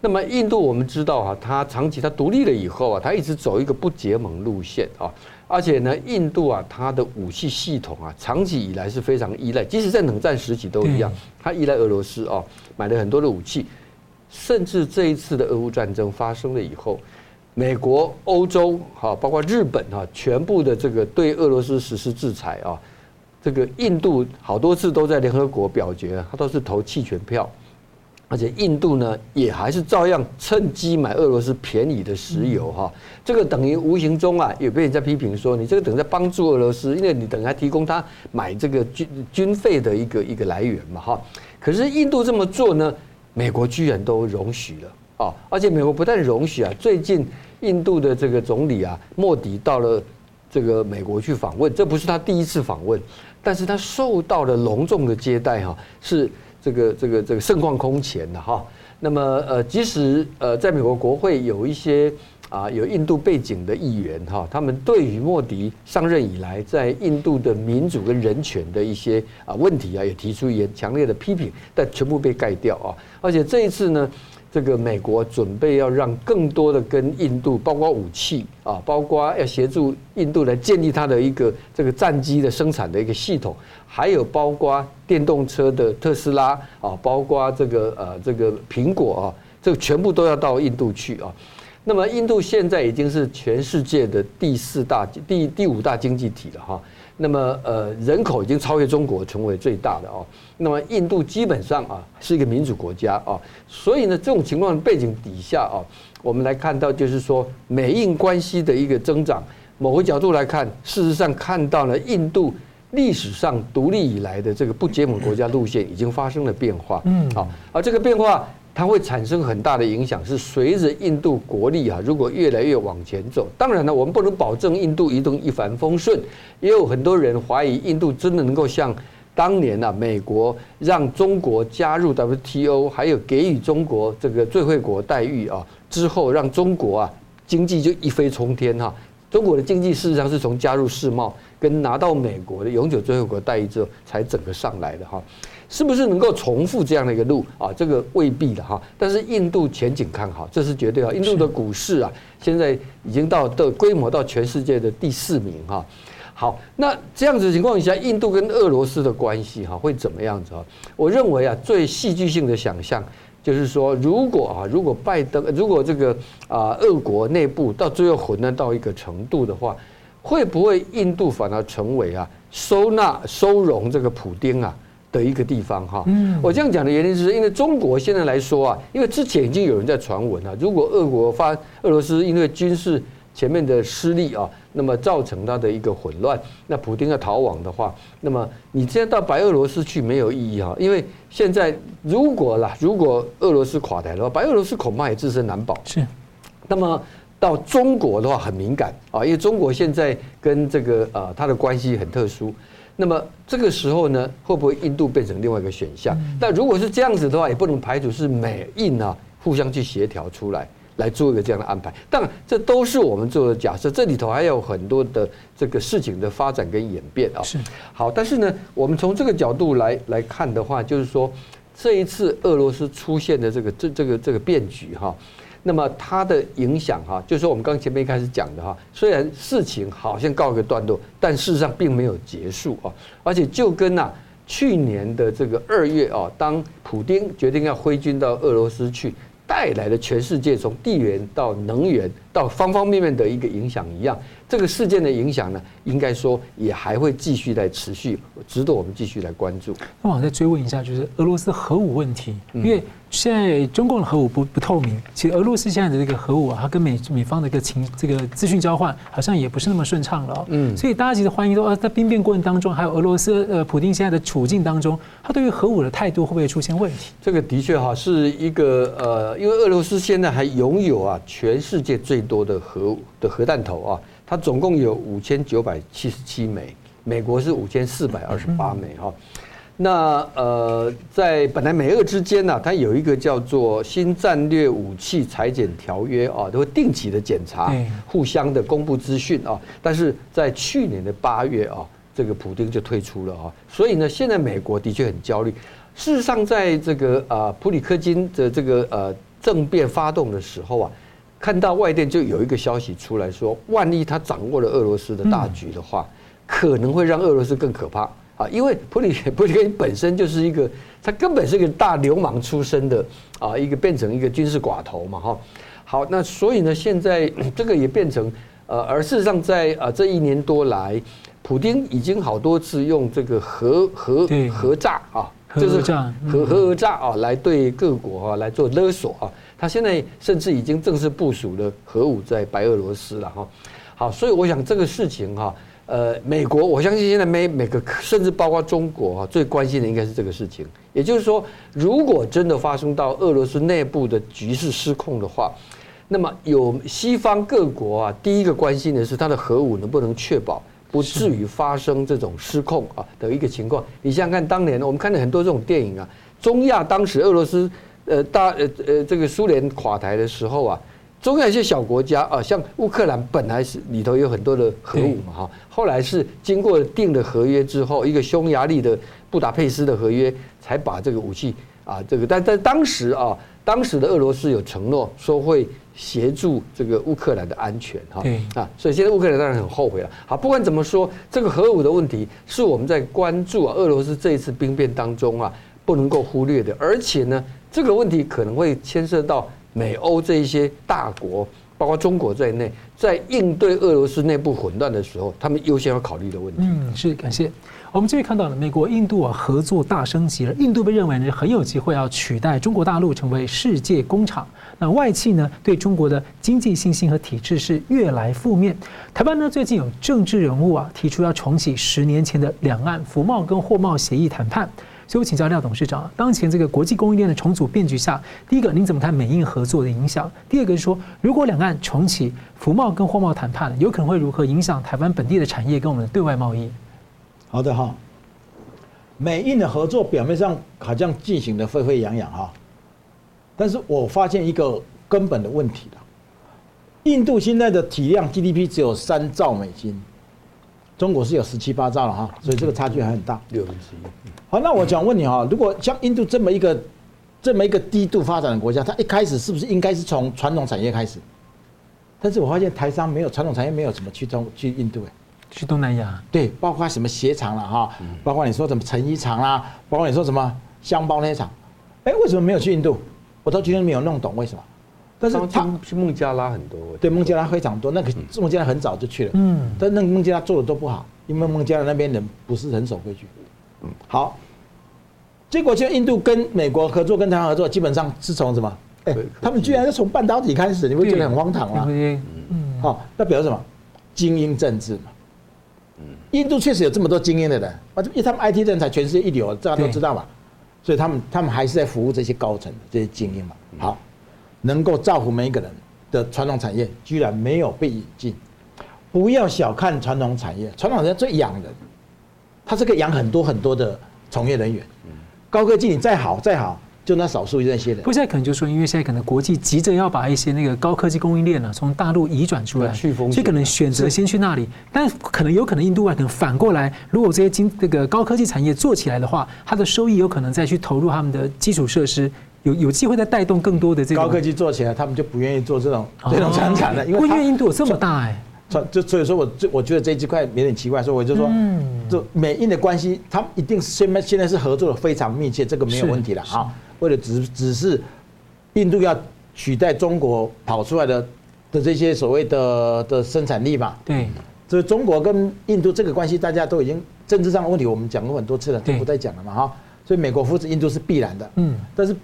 Speaker 2: 那么印度我们知道啊，它长期它独立了以后啊，它一直走一个不结盟路线啊。而且呢，印度啊，它的武器系统啊，长期以来是非常依赖，即使在冷战时期都一样，它依赖俄罗斯啊，买了很多的武器，甚至这一次的俄乌战争发生了以后。美国、欧洲，哈，包括日本，哈，全部的这个对俄罗斯实施制裁啊，这个印度好多次都在联合国表决，他都是投弃权票，而且印度呢也还是照样趁机买俄罗斯便宜的石油，哈，这个等于无形中啊也被人家批评说，你这个等于在帮助俄罗斯，因为你等于还提供他买这个军军费的一个一个来源嘛，哈。可是印度这么做呢，美国居然都容许了啊，而且美国不但容许啊，最近。印度的这个总理啊，莫迪到了这个美国去访问，这不是他第一次访问，但是他受到了隆重的接待哈，是这个这个这个盛况空前的哈。那么呃，即使呃在美国国会有一些啊有印度背景的议员哈，他们对于莫迪上任以来在印度的民主跟人权的一些啊问题啊，也提出也强烈的批评，但全部被盖掉啊。而且这一次呢。这个美国准备要让更多的跟印度，包括武器啊，包括要协助印度来建立它的一个这个战机的生产的一个系统，还有包括电动车的特斯拉啊，包括这个呃这个苹果啊，这个全部都要到印度去啊。那么印度现在已经是全世界的第四大、第第五大经济体了哈。那么呃人口已经超越中国，成为最大的哦。那么印度基本上啊是一个民主国家啊，所以呢这种情况的背景底下啊，我们来看到就是说美印关系的一个增长，某个角度来看，事实上看到了印度历史上独立以来的这个不结盟国家路线已经发生了变化，嗯，好，而这个变化它会产生很大的影响，是随着印度国力啊如果越来越往前走，当然了，我们不能保证印度一定一帆风顺，也有很多人怀疑印度真的能够像。当年啊，美国让中国加入 WTO，还有给予中国这个最惠国待遇啊，之后让中国啊经济就一飞冲天哈。中国的经济事实上是从加入世贸跟拿到美国的永久最惠国待遇之后才整个上来的哈。是不是能够重复这样的一个路啊？这个未必的哈。但是印度前景看好，这是绝对啊。印度的股市啊，现在已经到的规模到全世界的第四名哈。好，那这样子情况下，印度跟俄罗斯的关系哈会怎么样子啊？我认为啊，最戏剧性的想象就是说，如果啊，如果拜登，如果这个啊，俄国内部到最后混乱到一个程度的话，会不会印度反而成为啊收纳收容这个普丁啊的一个地方哈？嗯，我这样讲的原因是因为中国现在来说啊，因为之前已经有人在传闻啊，如果俄国发俄罗斯因为军事。前面的失利啊，那么造成它的一个混乱。那普京要逃亡的话，那么你现在到白俄罗斯去没有意义哈，因为现在如果啦，如果俄罗斯垮台的话，白俄罗斯恐怕也自身难保。
Speaker 3: 是，
Speaker 2: 那么到中国的话很敏感啊，因为中国现在跟这个呃它的关系很特殊。那么这个时候呢，会不会印度变成另外一个选项？那如果是这样子的话，也不能排除是美印啊互相去协调出来，来做一个这样的安排。当然，这都是我们做的假设，这里头还有很多的这个事情的发展跟演变啊。
Speaker 3: 是
Speaker 2: 好，但是呢，我们从这个角度来来看的话，就是说这一次俄罗斯出现的这个这这个这个变局哈。那么它的影响哈，就是说我们刚前面一开始讲的哈，虽然事情好像告一个段落，但事实上并没有结束啊，而且就跟呐去年的这个二月啊，当普京决定要挥军到俄罗斯去，带来了全世界从地缘到能源到方方面面的一个影响一样。这个事件的影响呢，应该说也还会继续来持续，值得我们继续来关注。
Speaker 3: 那我再追问一下，就是俄罗斯核武问题，因为现在中共的核武不不透明，其实俄罗斯现在的这个核武啊，它跟美美方的一个情这个资讯交换，好像也不是那么顺畅了。嗯，所以大家其实怀疑说，呃，在兵变过程当中，还有俄罗斯呃普京现在的处境当中，他对于核武的态度会不会出现问题？
Speaker 2: 这个的确哈是一个呃，因为俄罗斯现在还拥有啊全世界最多的核的核弹头啊。它总共有五千九百七十七枚，美国是五千四百二十八枚哈。那呃，在本来美俄之间呢，它有一个叫做新战略武器裁减条约啊，都会定期的检查，互相的公布资讯啊。但是在去年的八月啊，这个普丁就退出了啊。所以呢，现在美国的确很焦虑。事实上，在这个啊普里克金的这个呃政变发动的时候啊。看到外电就有一个消息出来说，万一他掌握了俄罗斯的大局的话，可能会让俄罗斯更可怕啊！因为普里普里根本身就是一个，他根本是一个大流氓出身的啊，一个变成一个军事寡头嘛哈。好，那所以呢，现在 这个也变成呃，而事实上在啊这一年多来，普京已经好多次用这个核核核炸啊，就是核核炸啊，来对各国啊来做勒索啊。他现在甚至已经正式部署了核武在白俄罗斯了哈，好，所以我想这个事情哈，呃，美国我相信现在每每个甚至包括中国啊，最关心的应该是这个事情。也就是说，如果真的发生到俄罗斯内部的局势失控的话，那么有西方各国啊，第一个关心的是它的核武能不能确保不至于发生这种失控啊的一个情况。你想想看，当年我们看了很多这种电影啊，中亚当时俄罗斯。呃，大呃呃，这个苏联垮台的时候啊，中亚一些小国家啊，像乌克兰本来是里头有很多的核武嘛哈，后来是经过订了合约之后，一个匈牙利的布达佩斯的合约，才把这个武器啊，这个但在当时啊，当时的俄罗斯有承诺说会协助这个乌克兰的安全哈啊，所以现在乌克兰当然很后悔了。好，不管怎么说，这个核武的问题是我们在关注啊，俄罗斯这一次兵变当中啊，不能够忽略的，而且呢。这个问题可能会牵涉到美欧这一些大国，包括中国在内，在应对俄罗斯内部混乱的时候，他们优先要考虑的问题。
Speaker 3: 嗯，是感谢。我们这边看到了美国、印度啊合作大升级了，印度被认为呢很有机会要取代中国大陆成为世界工厂。那外企呢对中国的经济信心和体制是越来负面。台湾呢最近有政治人物啊提出要重启十年前的两岸服贸跟货贸协议谈判。所以我请教廖董事长，当前这个国际供应链的重组变局下，第一个您怎么看美印合作的影响？第二个是说，如果两岸重启服贸跟货贸谈判，有可能会如何影响台湾本地的产业跟我们的对外贸易？
Speaker 1: 好的哈，美印的合作表面上好像进行得沸沸扬扬哈，但是我发现一个根本的问题了，印度现在的体量 GDP 只有三兆美金。中国是有十七八兆了哈，所以这个差距还很大。六分之一。好，那我想问你哈，如果像印度这么一个这么一个低度发展的国家，它一开始是不是应该是从传统产业开始？但是我发现台商没有传统产业，没有怎么去中去印度哎，
Speaker 3: 去东南亚。
Speaker 1: 对，包括什么鞋厂了哈，包括你说什么成衣厂啦，包括你说什么箱包那些厂，哎，为什么没有去印度？我到今天没有弄懂为什么。但是他
Speaker 2: 去孟加拉很多，
Speaker 1: 对孟加拉非常多，那个孟加拉很早就去了，嗯，但那个孟加拉做的都不好，因为孟加拉那边人不是很守规矩，嗯，好，结果现在印度跟美国合作，跟台湾合作，基本上是从什么？哎，他们居然是从半导体开始，你会觉得很荒唐吗，嗯，好，那表示什么？精英政治嘛。印度确实有这么多精英的人，啊，因为他们 IT 人才全世界一流，大家都知道嘛。所以他们他们还是在服务这些高层这些精英嘛。好，能够造福每一个人的传统产业，居然没有被引进。不要小看传统产业，传统产业最养人，它是可以养很多很多的从业人员。高科技你再好再好。就那少数那些人，
Speaker 3: 不，现在可能就说，因为现在可能国际急着要把一些那个高科技供应链呢从大陆移转出来，所以可能选择先去那里。但可能有可能印度外可能反过来，如果这些经这个高科技产业做起来的话，它的收益有可能再去投入他们的基础设施，有有机会再带动更多的这个
Speaker 1: 高科技做起来，他们就不愿意做这种这种生产了，因为
Speaker 3: 因为印度有这么大哎。
Speaker 1: 就所以说，我就我觉得这一块有点奇怪，所以我就说，就美印的关系，他们一定是现在现在是合作的非常密切，这个没有问题了啊。为了只只是印度要取代中国跑出来的的这些所谓的的生产力嘛？
Speaker 3: 对。
Speaker 1: 所以中国跟印度这个关系，大家都已经政治上的问题，我们讲过很多次了，就不再讲了嘛哈。所以美国扶持印度是必然的。嗯。但是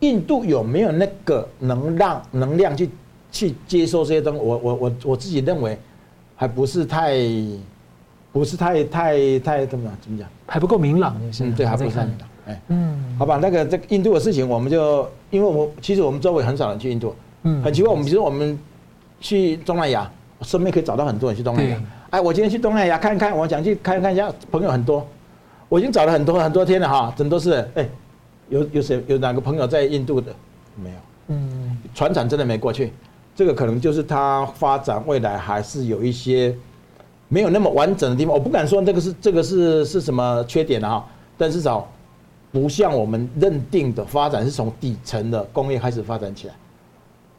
Speaker 1: 印度有没有那个能让能量去去接收这些东西？我我我我自己认为。还不是太，不是太太太怎么讲？怎么讲？
Speaker 3: 还不够明朗，
Speaker 1: 嗯，对，还不够明朗。哎，嗯，好吧，那个这个印度的事情，我们就因为我其实我们周围很少人去印度，嗯，很奇怪。我们比如说我们去东南亚，身边可以找到很多人去东南亚。哎，我今天去东南亚看看，我想去看看一下，朋友很多，我已经找了很多很多天了哈，真都是哎，有有谁有哪个朋友在印度的？没有，嗯，船厂真的没过去。这个可能就是它发展未来还是有一些没有那么完整的地方。我不敢说这个是这个是是什么缺点啊，但至少不像我们认定的发展是从底层的工业开始发展起来，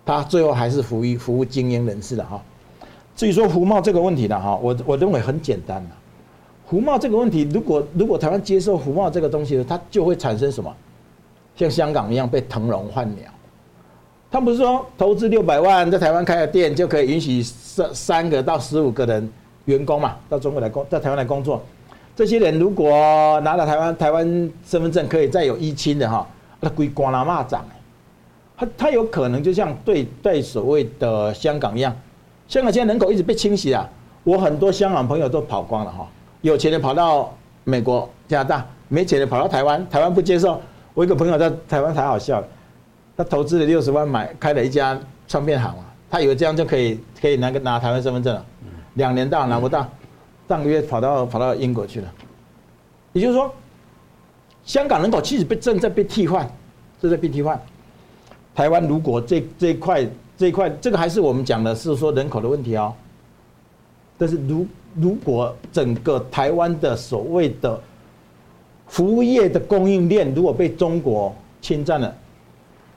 Speaker 1: 它最后还是服务服务精英人士的哈。至于说服贸这个问题呢哈，我我认为很简单的，服贸这个问题，如果如果台湾接受服贸这个东西，它就会产生什么？像香港一样被腾笼换鸟。他们不是说投资六百万在台湾开个店就可以允许三三个到十五个人员工嘛，到中国来工，在台湾来工作。这些人如果拿了台湾台湾身份证，可以再有依亲的哈，那归光了骂长。他他有可能就像对对所谓的香港一样，香港现在人口一直被清洗啊。我很多香港朋友都跑光了哈，有钱的跑到美国加拿大，没钱的跑到台湾，台湾不接受。我一个朋友在台湾才好笑。他投资了六十万买开了一家唱片行嘛，他以为这样就可以可以拿个拿台湾身份证了，两年到拿不到，上个月跑到跑到英国去了。也就是说，香港人口其实被正在被替换，正在被替换。台湾如果这这一块这一块这个还是我们讲的是说人口的问题哦，但是如如果整个台湾的所谓的服务业的供应链如果被中国侵占了。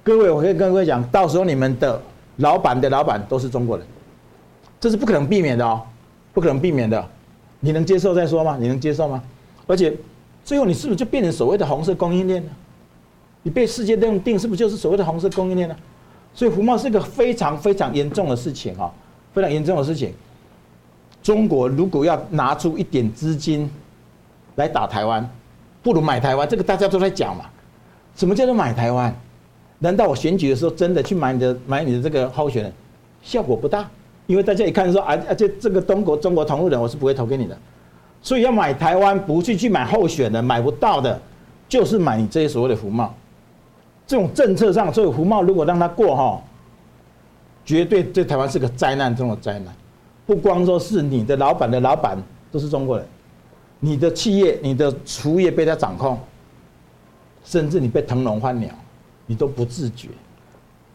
Speaker 1: 各位，我可以跟各位讲，到时候你们的老板的老板都是中国人，这是不可能避免的哦，不可能避免的。你能接受再说吗？你能接受吗？而且最后你是不是就变成所谓的红色供应链呢？你被世界认定是不是就是所谓的红色供应链呢？所以服贸是一个非常非常严重的事情啊，非常严重的事情。中国如果要拿出一点资金来打台湾，不如买台湾。这个大家都在讲嘛，什么叫做买台湾？难道我选举的时候真的去买你的买你的这个候选人，效果不大？因为大家一看说啊，而且这个中国中国同路人，我是不会投给你的。所以要买台湾，不去去买候选人，买不到的，就是买你这些所谓的服贸。这种政策上，所以服贸如果让他过哈，绝对对台湾是个灾难中的灾难。不光说是你的老板的老板都是中国人，你的企业、你的服务业被他掌控，甚至你被腾笼换鸟。你都不自觉，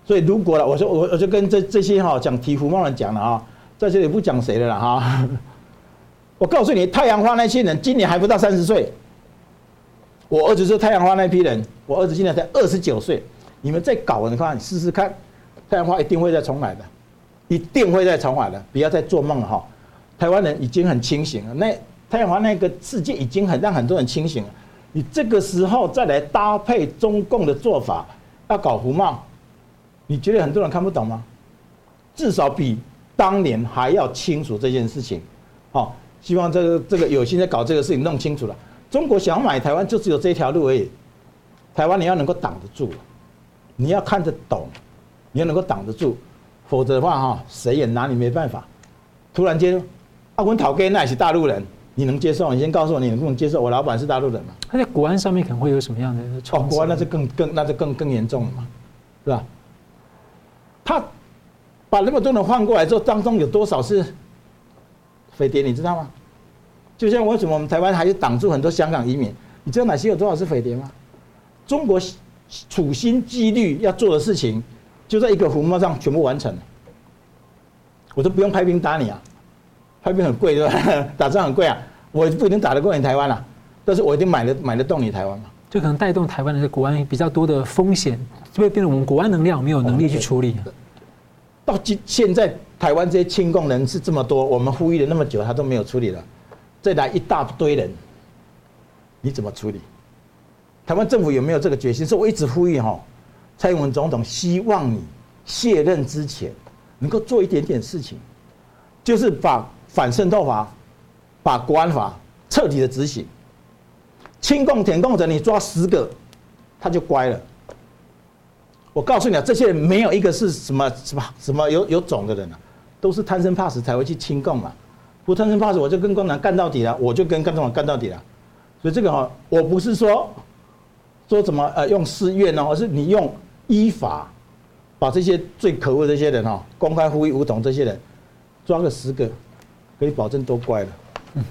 Speaker 1: 所以如果了，我说我我就跟这这些哈讲提服贸人讲了啊，在这里不讲谁的了哈。我告诉你，太阳花那些人今年还不到三十岁，我儿子是太阳花那批人，我儿子今年才二十九岁。你们再搞，你看你试试看，太阳花一定会再重来的，一定会再重来的，不要再做梦了哈。台湾人已经很清醒了，那太阳花那个世界已经很让很多人清醒了，你这个时候再来搭配中共的做法。要搞胡茂，你觉得很多人看不懂吗？至少比当年还要清楚这件事情。好，希望这个这个有心在搞这个事情弄清楚了。中国想要买台湾，就只有这条路而已。台湾你要能够挡得住，你要看得懂，你要能够挡得住。否则的话哈，谁也拿你没办法。突然间，阿文讨给那也是大陆人，你能接受？你先告诉我，你能不能接受？我老板是大陆人嘛？
Speaker 3: 他在国安上面可能会有什么样的？
Speaker 1: 哦，国安那是更更那是更更严重了嘛，是吧？他把那么多人换过来之后，当中有多少是匪谍？你知道吗？就像为什么我们台湾还是挡住很多香港移民？你知道哪些有多少是匪谍吗？中国处心积虑要做的事情，就在一个浮沫上全部完成了。我都不用派兵打你啊，派兵很贵对吧？打仗很贵啊，我不一定打得过你台湾啊，但是我一定买得买得动你台湾嘛。
Speaker 3: 就可能带动台湾的国安比较多的风险，就会变成我们国安能量没有能力去处理。
Speaker 1: 到今现在，台湾这些亲共人士这么多，我们呼吁了那么久，他都没有处理了。再来一大堆人，你怎么处理？台湾政府有没有这个决心？所以我一直呼吁哈，蔡英文总统希望你卸任之前能够做一点点事情，就是把反渗透法、把国安法彻底的执行。亲共舔共者，你抓十个，他就乖了。我告诉你啊，这些人没有一个是什么什么什么有有种的人啊，都是贪生怕死才会去亲共嘛。不贪生怕死，我就跟共产党干到底了，我就跟共产党干到底了。所以这个哈，我不是说说怎么呃用私怨哦，而是你用依法把这些最可恶这些人哈，公开呼吁武统这些人抓个十个，可以保证都乖了。嗯，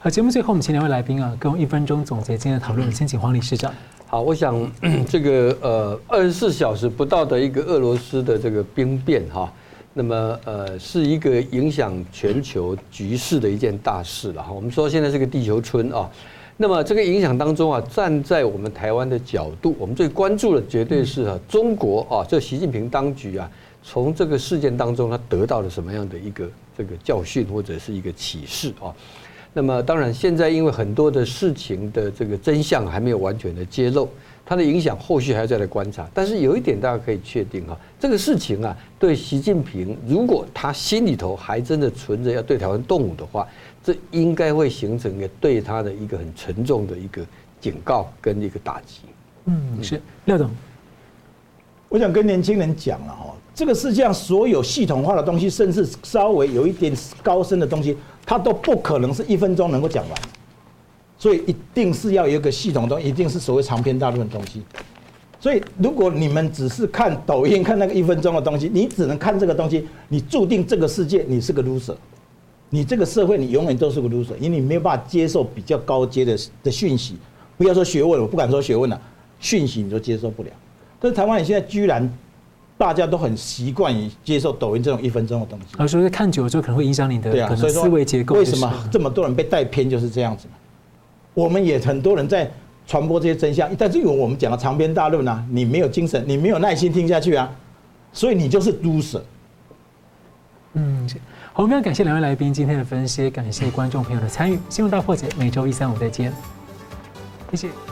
Speaker 3: 好，节目最后我们请两位来宾啊，跟我一分钟总结今天的讨论。先请黄理事长。
Speaker 2: 好，我想 这个呃二十四小时不到的一个俄罗斯的这个兵变哈。那么，呃，是一个影响全球局势的一件大事了哈。我们说现在是个地球村啊，那么这个影响当中啊，站在我们台湾的角度，我们最关注的绝对是啊，中国啊，这习近平当局啊，从这个事件当中他得到了什么样的一个这个教训或者是一个启示啊？那么当然，现在因为很多的事情的这个真相还没有完全的揭露。它的影响后续还要再来观察，但是有一点大家可以确定哈，这个事情啊，对习近平，如果他心里头还真的存着要对台湾动武的话，这应该会形成一个对他的一个很沉重的一个警告跟一个打击。
Speaker 3: 嗯，是廖总，
Speaker 1: 我想跟年轻人讲了哈，这个世界上所有系统化的东西，甚至稍微有一点高深的东西，它都不可能是一分钟能够讲完。所以一定是要有一个系统的东西，一定是所谓长篇大论的东西。所以如果你们只是看抖音，看那个一分钟的东西，你只能看这个东西，你注定这个世界你是个 loser，你这个社会你永远都是个 loser，因为你没有办法接受比较高阶的的讯息。不要说学问，我不敢说学问了，讯息你都接受不了。但是台湾你现在居然大家都很习惯于接受抖音这种一分钟的东西，
Speaker 3: 而所以看久了之后可能会影响你的可能思维结构。
Speaker 1: 为什么这么多人被带偏就是这样子？我们也很多人在传播这些真相，但是因为我们讲的长篇大论啊，你没有精神，你没有耐心听下去啊，所以你就是 loser。
Speaker 3: 嗯，好，我们非常感谢两位来宾今天的分析，感谢观众朋友的参与。新闻大破解每周一、三、五再见，谢谢。